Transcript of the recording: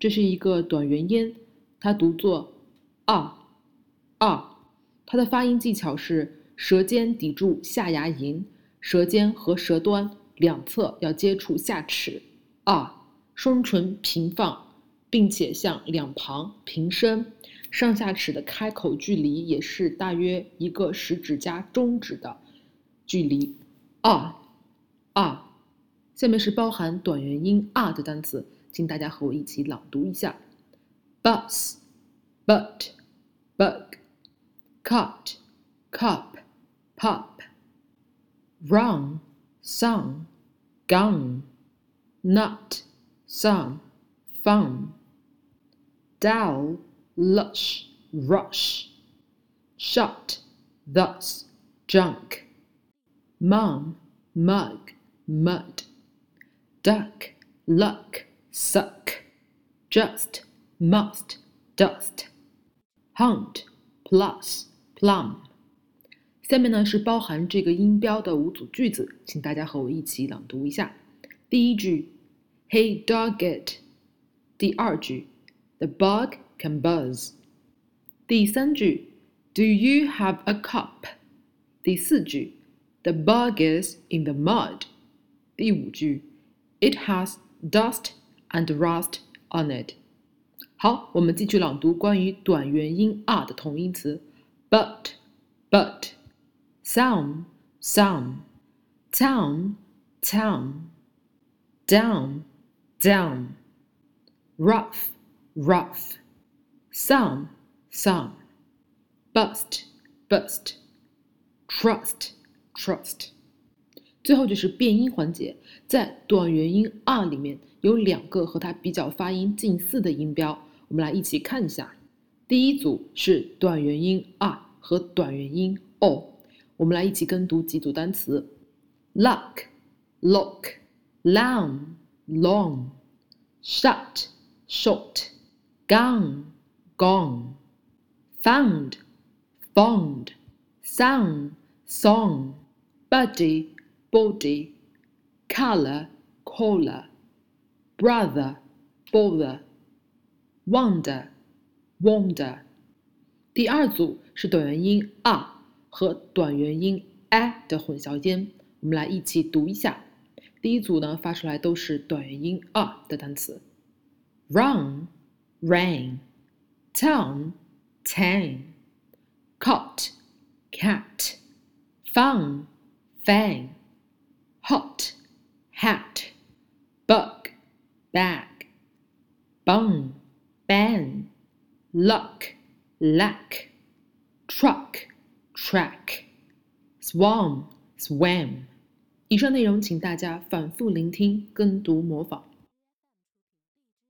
这是一个短元音，它读作啊啊。它的发音技巧是舌尖抵住下牙龈，舌尖和舌端两侧要接触下齿啊，双唇平放，并且向两旁平伸，上下齿的开口距离也是大约一个食指加中指的距离啊啊。下面是包含短元音啊的单词，请大家和我一起朗读一下：bus、but、bug。cut, cup, pup, rung, sung, gun, nut, sun, fun, dowl, lush, rush, shut, thus, junk, mum, mug, mud, duck, luck, suck, just, must, dust, hunt, plus, plum，下面呢是包含这个音标的五组句子，请大家和我一起朗读一下。第一句，Hey dog it。第二句，The bug can buzz。第三句，Do you have a cup？第四句，The bug is in the mud。第五句，It has dust and rust on it。好，我们继续朗读关于短元音 r 的同义词。but, but, some, some, town, town, down, down, rough, rough, some, some, bust, bust, trust, trust。 最后就是变音环节，在短元音 r 里面有两个和它比较发音近似的音标，我们来一起看一下。第一组是短元音 r 和短元音 o，我们来一起跟读几组单词：luck、look、long、long、shut、short、gun、gone、found、found、sound、song、buddy、body、color、color、brother、bother、wonder。wonder。第二组是短元音 r 和短元音 a 的混淆音，我们来一起读一下。第一组呢发出来都是短元音 r 的单词：run、rain、town、tan、cot、cat、fun、fang、 hot、hat、bug、bag、bung、ban。luck, lack, truck, track, swarm, swam。以上内容请大家反复聆听、跟读、模仿。